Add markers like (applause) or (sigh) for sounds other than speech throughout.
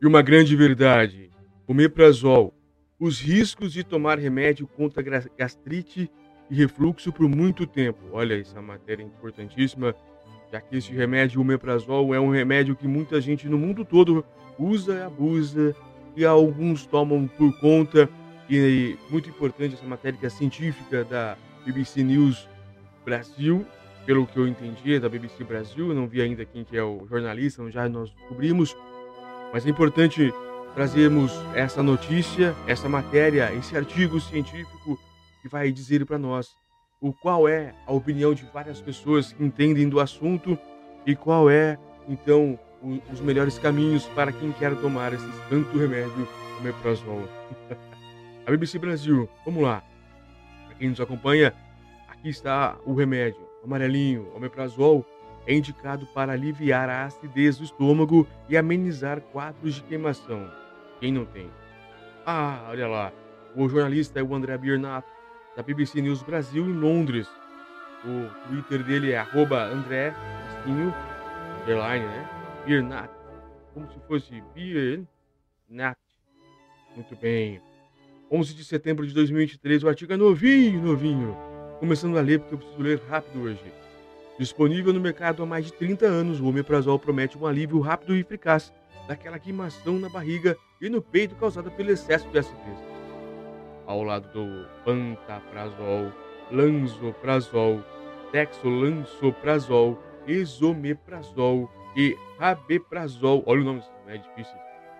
E uma grande verdade: omeprazol. Os riscos de tomar remédio contra gastrite e refluxo por muito tempo. Olha, essa matéria é importantíssima, já que esse remédio, o omeprazol, é um remédio que muita gente no mundo todo usa e abusa, e alguns tomam por conta. E muito importante essa matéria que é científica da BBC News Brasil, pelo que eu entendi, é da BBC Brasil, não vi ainda quem que é o jornalista, já nós descobrimos. Mas é importante trazermos essa notícia, essa matéria, esse artigo científico que vai dizer para nós o qual é a opinião de várias pessoas que entendem do assunto e qual é então o, os melhores caminhos para quem quer tomar esse tanto remédio omeprazol. (laughs) a BBC Brasil, vamos lá. Para quem nos acompanha, aqui está o remédio amarelinho, omeprazol é indicado para aliviar a acidez do estômago e amenizar quadros de queimação. Quem não tem? Ah, olha lá. O jornalista é o André Biernat, da BBC News Brasil em Londres. O Twitter dele é André Castinho, underline, né? Biernat. Como se fosse Biernat. Muito bem. 11 de setembro de 2023, o artigo é novinho, novinho. Começando a ler porque eu preciso ler rápido hoje. Disponível no mercado há mais de 30 anos, o omeprazol promete um alívio rápido e eficaz daquela queimação na barriga e no peito causada pelo excesso de acidez. Ao lado do pantaprazol, lanzoprazol, dexolansoprazol, esomeprazol e rabeprazol. Olha o nome, é difícil.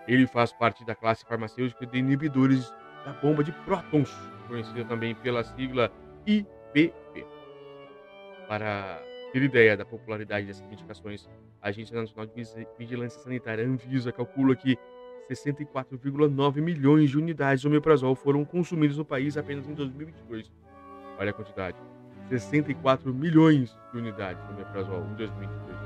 Ele faz parte da classe farmacêutica de inibidores da bomba de prótons, conhecida também pela sigla IBP. Para ter ideia da popularidade dessas medicações, a Agência Nacional de Vigilância Sanitária, Anvisa, calcula que 64,9 milhões de unidades de omeprazol foram consumidas no país apenas em 2022. Olha a quantidade. 64 milhões de unidades de omeprazol em 2022.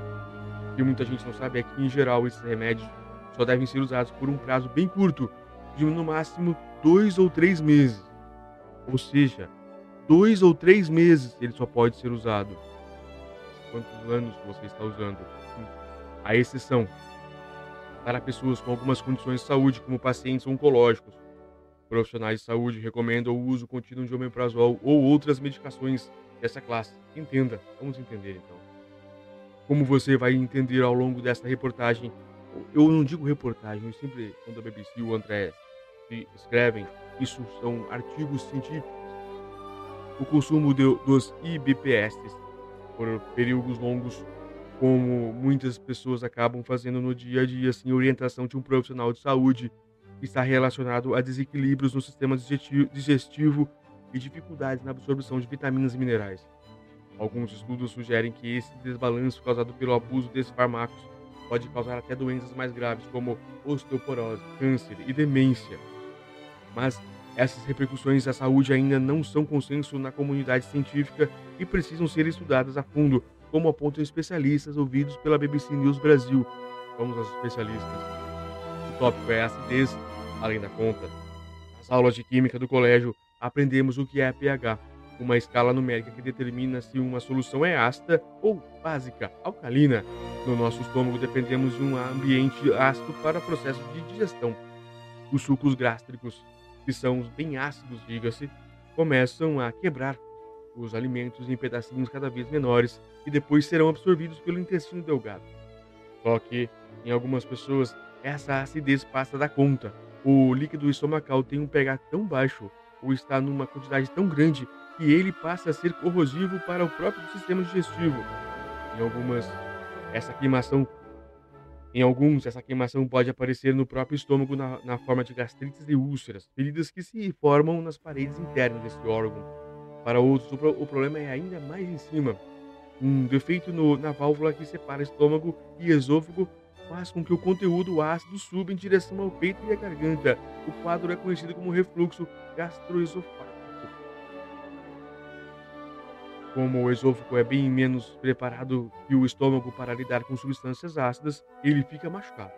O que muita gente não sabe é que, em geral, esses remédios só devem ser usados por um prazo bem curto, de no máximo dois ou três meses. Ou seja, dois ou três meses ele só pode ser usado quantos anos você está usando. A exceção para pessoas com algumas condições de saúde, como pacientes oncológicos. Profissionais de saúde recomendam o uso contínuo de omeprazol ou outras medicações dessa classe. Entenda, vamos entender então. Como você vai entender ao longo desta reportagem, eu não digo reportagem, eu sempre, quando a BBC e o André escrevem, isso são artigos científicos. O consumo de, dos IBPS por períodos longos, como muitas pessoas acabam fazendo no dia a dia, sem orientação de um profissional de saúde, está relacionado a desequilíbrios no sistema digestivo e dificuldades na absorção de vitaminas e minerais. Alguns estudos sugerem que esse desbalanço causado pelo abuso desses fármacos pode causar até doenças mais graves como osteoporose, câncer e demência. Mas essas repercussões à saúde ainda não são consenso na comunidade científica e precisam ser estudadas a fundo, como apontam especialistas ouvidos pela BBC News Brasil. Vamos aos especialistas. O tópico é acidez, além da conta. Nas aulas de química do colégio, aprendemos o que é pH, uma escala numérica que determina se uma solução é ácida ou básica, alcalina. No nosso estômago dependemos de um ambiente ácido para o processo de digestão. Os sucos gástricos que são bem ácidos, diga-se, começam a quebrar os alimentos em pedacinhos cada vez menores e depois serão absorvidos pelo intestino delgado. Só que, em algumas pessoas, essa acidez passa da conta. O líquido estomacal tem um pH tão baixo ou está numa quantidade tão grande que ele passa a ser corrosivo para o próprio sistema digestivo. Em algumas, essa queimação em alguns, essa queimação pode aparecer no próprio estômago na, na, forma de gastrites e úlceras, feridas que se formam nas paredes internas desse órgão. Para outros, o, o problema é ainda mais em cima. Um defeito no, na válvula que separa estômago e esôfago faz com que o conteúdo ácido suba em direção ao peito e à garganta. O quadro é conhecido como refluxo gastroesofágico. Como o esôfago é bem menos preparado que o estômago para lidar com substâncias ácidas, ele fica machucado.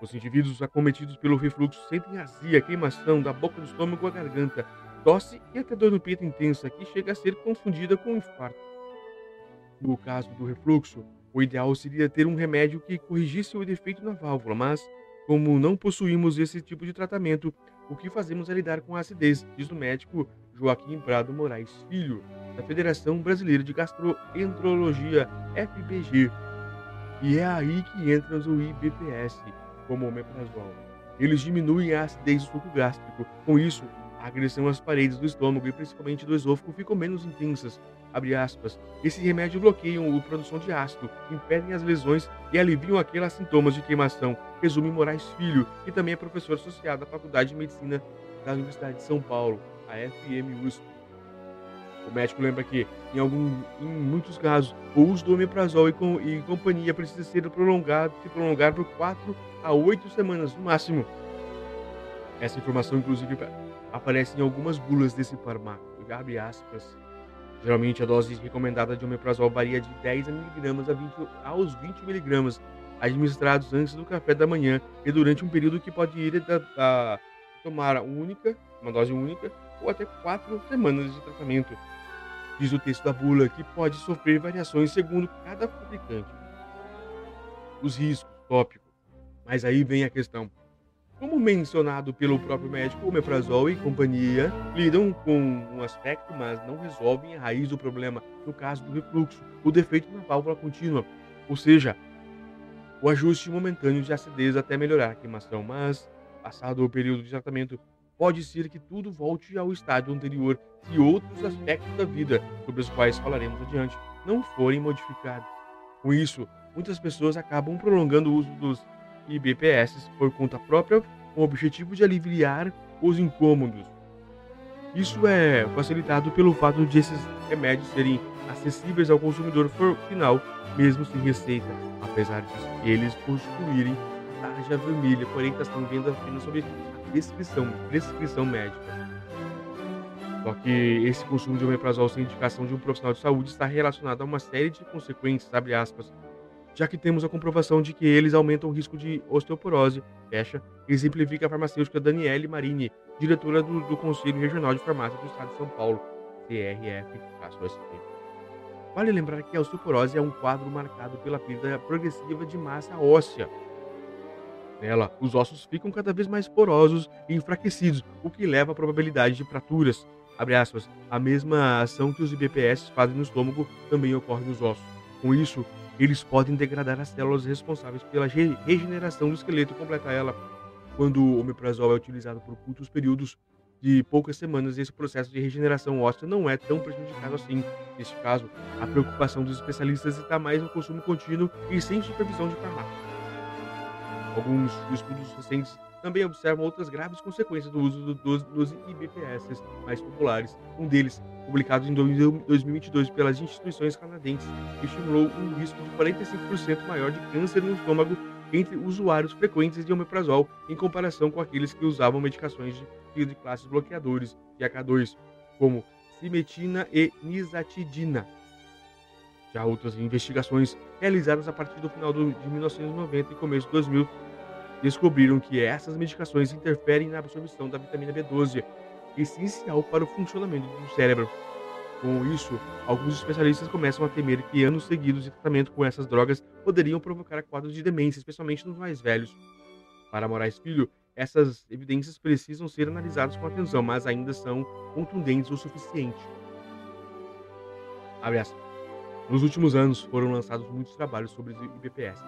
Os indivíduos acometidos pelo refluxo sentem azia, queimação da boca do estômago à garganta, tosse e até dor no peito intensa, que chega a ser confundida com infarto. No caso do refluxo, o ideal seria ter um remédio que corrigisse o defeito na válvula, mas como não possuímos esse tipo de tratamento, o que fazemos é lidar com a acidez, diz o médico Joaquim Prado Moraes Filho, da Federação Brasileira de Gastroenterologia, FBG. E é aí que entra o IBPS, como omeprazol. Eles diminuem a acidez do suco gástrico. Com isso, a agressão às paredes do estômago e principalmente do esôfago ficam menos intensas. Esse remédio bloqueiam a produção de ácido, impedem as lesões e aliviam aqueles sintomas de queimação. Resume Moraes Filho, que também é professor associado à Faculdade de Medicina da Universidade de São Paulo, a FM USP. O médico lembra que, em, algum, em muitos casos, o uso do omeprazol e, com, e companhia precisa ser prolongado, se prolongar por 4 a 8 semanas no máximo. Essa informação, inclusive, aparece em algumas bulas desse fármaco. Abre aspas. Geralmente, a dose recomendada de omeprazol varia de 10 mg a 20, aos 20 mg, administrados antes do café da manhã e durante um período que pode ir da, da tomar única, uma dose única, ou até 4 semanas de tratamento. Diz o texto da bula que pode sofrer variações segundo cada fabricante. Os riscos, tópico. Mas aí vem a questão. Como mencionado pelo próprio médico, o meprazol e companhia lidam com um aspecto, mas não resolvem a raiz do problema, no caso do refluxo, o defeito na válvula contínua, ou seja, o ajuste momentâneo de acidez até melhorar a queimação, mas, passado o período de tratamento, pode ser que tudo volte ao estágio anterior se outros aspectos da vida, sobre os quais falaremos adiante, não forem modificados. Com isso, muitas pessoas acabam prolongando o uso dos e BPS por conta própria com o objetivo de aliviar os incômodos. Isso é facilitado pelo fato de esses remédios serem acessíveis ao consumidor final, mesmo sem receita, apesar de eles possuírem tarja vermelha, porém estão vendo apenas sobre a prescrição, prescrição médica. Só que esse consumo de omeprazol sem indicação de um profissional de saúde está relacionado a uma série de consequências, abre aspas, já que temos a comprovação de que eles aumentam o risco de osteoporose, fecha, exemplifica a farmacêutica Daniele Marini, diretora do, do Conselho Regional de Farmácia do Estado de São Paulo, CRF-SP. Vale lembrar que a osteoporose é um quadro marcado pela perda progressiva de massa óssea. Nela, os ossos ficam cada vez mais porosos e enfraquecidos, o que leva à probabilidade de fraturas. Aspas, a mesma ação que os IBPS fazem no estômago também ocorre nos ossos. Com isso, eles podem degradar as células responsáveis pela regeneração do esqueleto completar ela. Quando o omeprazol é utilizado por curtos períodos de poucas semanas, esse processo de regeneração óssea não é tão prejudicado assim. Neste caso, a preocupação dos especialistas está mais no consumo contínuo e sem supervisão de farmácia. Alguns estudos recentes também observam outras graves consequências do uso dos, dos IBPS mais populares. Um deles, publicado em 2022 pelas instituições canadenses, estimulou um risco de 45% maior de câncer no estômago entre usuários frequentes de omeprazol em comparação com aqueles que usavam medicações de, de classes bloqueadores de AK2, como simetina e nisatidina. Já outras investigações realizadas a partir do final de 1990 e começo de 2000 descobriram que essas medicações interferem na absorção da vitamina B12, essencial para o funcionamento do cérebro. Com isso, alguns especialistas começam a temer que anos seguidos de tratamento com essas drogas poderiam provocar quadros de demência, especialmente nos mais velhos. Para Moraes Filho, essas evidências precisam ser analisadas com atenção, mas ainda são contundentes o suficiente. Nos últimos anos foram lançados muitos trabalhos sobre IBPS,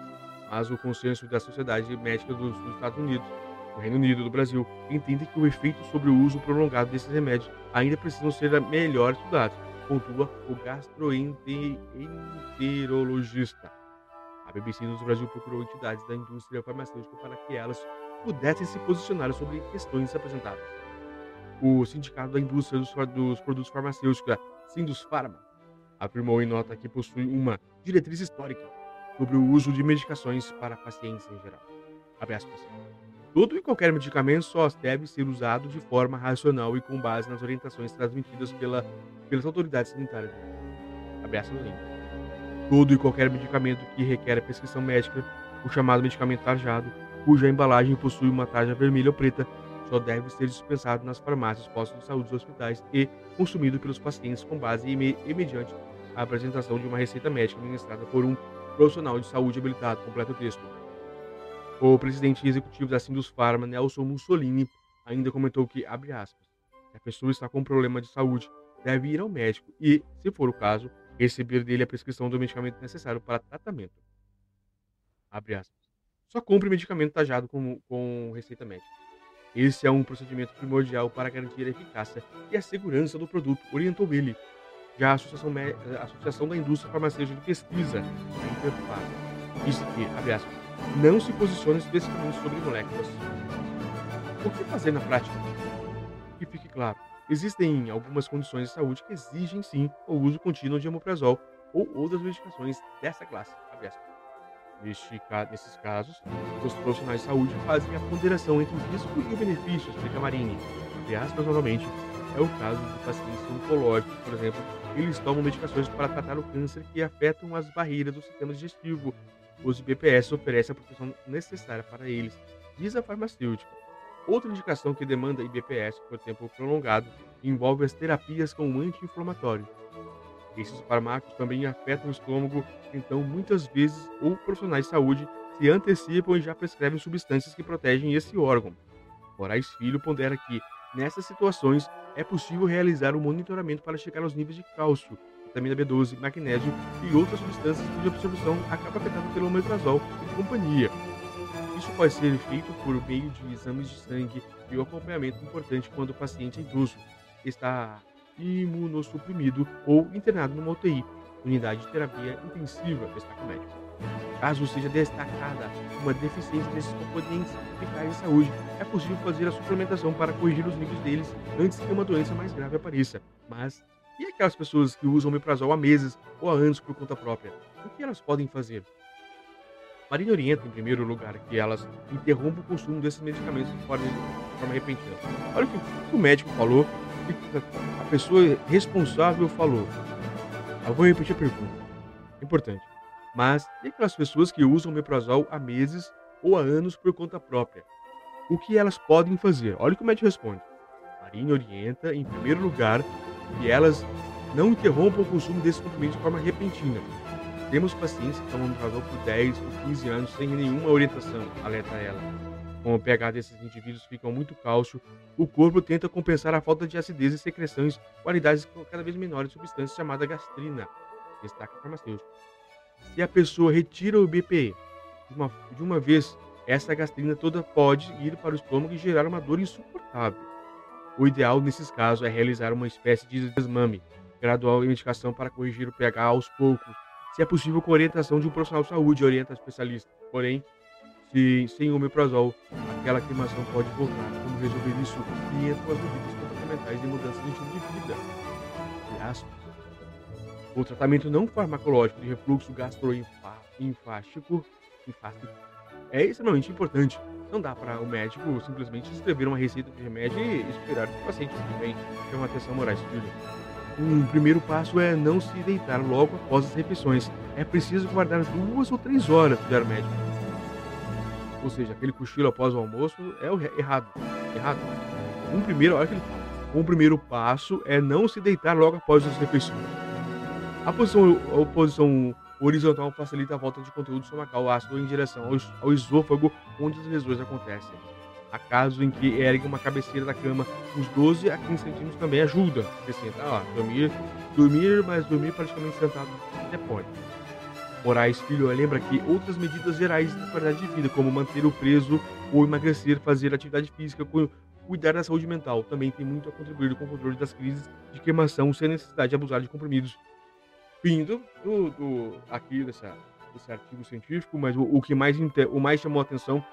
mas o consenso da Sociedade Médica dos, dos Estados Unidos, do Reino Unido e do Brasil entende que o efeito sobre o uso prolongado desses remédios ainda precisam ser melhor estudados, pontua o gastroenterologista. A BBC News Brasil procurou entidades da indústria farmacêutica para que elas pudessem se posicionar sobre questões apresentadas. O Sindicato da Indústria dos, Produtos Farmacêuticos, Sindus Pharma, afirmou em nota que possui uma diretriz histórica sobre o uso de medicações para pacientes em geral. Todo e qualquer medicamento só deve ser usado de forma racional e com base nas orientações transmitidas pela, pelas autoridades sanitárias. Todo e qualquer medicamento que requer prescrição médica, o chamado medicamento tarjado, cuja embalagem possui uma tarja vermelha ou preta, só deve ser dispensado nas farmácias, postos de saúde e hospitais e consumido pelos pacientes com base e, mediante a apresentação de uma receita médica administrada por um profissional de saúde habilitado. Completa o texto. O presidente executivo da Sindus Pharma, Nelson Mussolini, ainda comentou que, abre aspas, se a pessoa está com um problema de saúde, deve ir ao médico e, se for o caso, receber dele a prescrição do medicamento necessário para tratamento. Abre aspas. Só compre medicamento tajado com, com receita médica. Esse é um procedimento primordial para garantir a eficácia e a segurança do produto, orientou ele. Já a Associação, a Associação da Indústria Farmacêutica de Pesquisa, a Interpharma, disse que, abre aspas, não se posiciona especificamente sobre moléculas. O que fazer na prática? Que fique claro, existem algumas condições de saúde que exigem sim o uso contínuo de omeprazol ou outras medicações dessa classe. Neste, nesses casos, os profissionais de saúde fazem a ponderação entre o risco e o benefício, explica Marini. Entre aspas, novamente, é o caso de pacientes oncológicos, por exemplo, eles tomam medicações para tratar o câncer que afetam as barreiras do sistema digestivo. Os IBPS oferecem a proteção necessária para eles, diz a farmacêutica. Outra indicação que demanda IBPS por tempo prolongado envolve as terapias com anti-inflamatório. Esses fármacos também afetam o estômago, então muitas vezes ou profissionais de saúde se antecipam e já prescrevem substâncias que protegem esse órgão. Moraes Filho pondera que, nessas situações, é possível realizar um monitoramento para checar os níveis de cálcio, vitamina B12, magnésio e outras substâncias cuja absorção acaba afetada pelo omeprazol e companhia. Isso pode ser feito por meio de exames de sangue e o acompanhamento importante quando o paciente é idoso, está imunossuprimido ou internado numa UTI, unidade de terapia intensiva, destaca o médico. Caso seja destacada uma deficiência desses componentes vitais de saúde, é possível fazer a suplementação para corrigir os níveis deles antes que uma doença mais grave apareça. Mas e aquelas pessoas que usam omeprazol há meses ou há anos por conta própria? O que elas podem fazer? Marina orienta, em primeiro lugar, que elas interrompam o consumo desses medicamentos de forma, de forma repentina. Olha o que o médico falou a pessoa responsável falou. Eu vou repetir a pergunta. Importante. Mas e aquelas pessoas que usam meprazol há meses ou há anos por conta própria? O que elas podem fazer? Olha o que o médico responde. Marinha orienta, em primeiro lugar, que elas não interrompam o consumo desses comprimidos de forma repentina. Temos pacientes que tomam meprazol por 10 ou 15 anos sem nenhuma orientação, alerta ela com o pH desses indivíduos ficam muito cálcio, o corpo tenta compensar a falta de acidez e secreções, qualidades cada vez menores de substância chamada gastrina, destaca a farmacêutico. Se a pessoa retira o BPE de uma, de uma vez, essa gastrina toda pode ir para o estômago e gerar uma dor insuportável. O ideal nesses casos é realizar uma espécie de desmame gradual e medicação para corrigir o pH aos poucos, se é possível com orientação de um profissional de saúde, orienta especialista. Porém, se sem omeprazol, aquela queimação pode voltar. Como resolver isso? E entram as medidas comportamentais de mudança de estilo de vida. O tratamento não farmacológico de refluxo gastrolinfático é extremamente importante. Não dá para o médico simplesmente escrever uma receita de remédio e esperar que o paciente fique bem. Chama atenção morais, filho. Um primeiro passo é não se deitar logo após as refeições. É preciso guardar duas ou três horas do médico ou seja, aquele cochilo após o almoço é errado. Errado. Um primeiro, olha que ele fala. Um primeiro passo é não se deitar logo após as refeições. A posição, a posição horizontal facilita a volta de conteúdo estomacal ácido em direção ao, ao esôfago, onde as lesões acontecem. Há casos em que ergue uma cabeceira da cama uns 12 a 15 centímetros também ajuda. Acrescenta, ah, dormir, dormir, mas dormir praticamente sentado até pode. Moraes Filho lembra que outras medidas gerais de qualidade de vida, como manter o preso ou emagrecer, fazer atividade física, cuidar da saúde mental, também tem muito a contribuir com o controle das crises de queimação sem necessidade de abusar de comprimidos. Fim do, do, do aqui dessa, desse artigo científico, mas o, o que mais, o mais chamou a atenção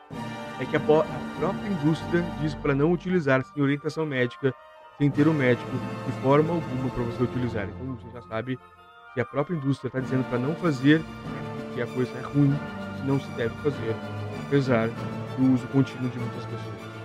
é que a, a própria indústria diz para não utilizar sem orientação médica, sem ter um médico, de forma alguma para você utilizar. Então você já sabe que a própria indústria está dizendo para não fazer, que a coisa é ruim, não se deve fazer, apesar do uso contínuo de muitas pessoas.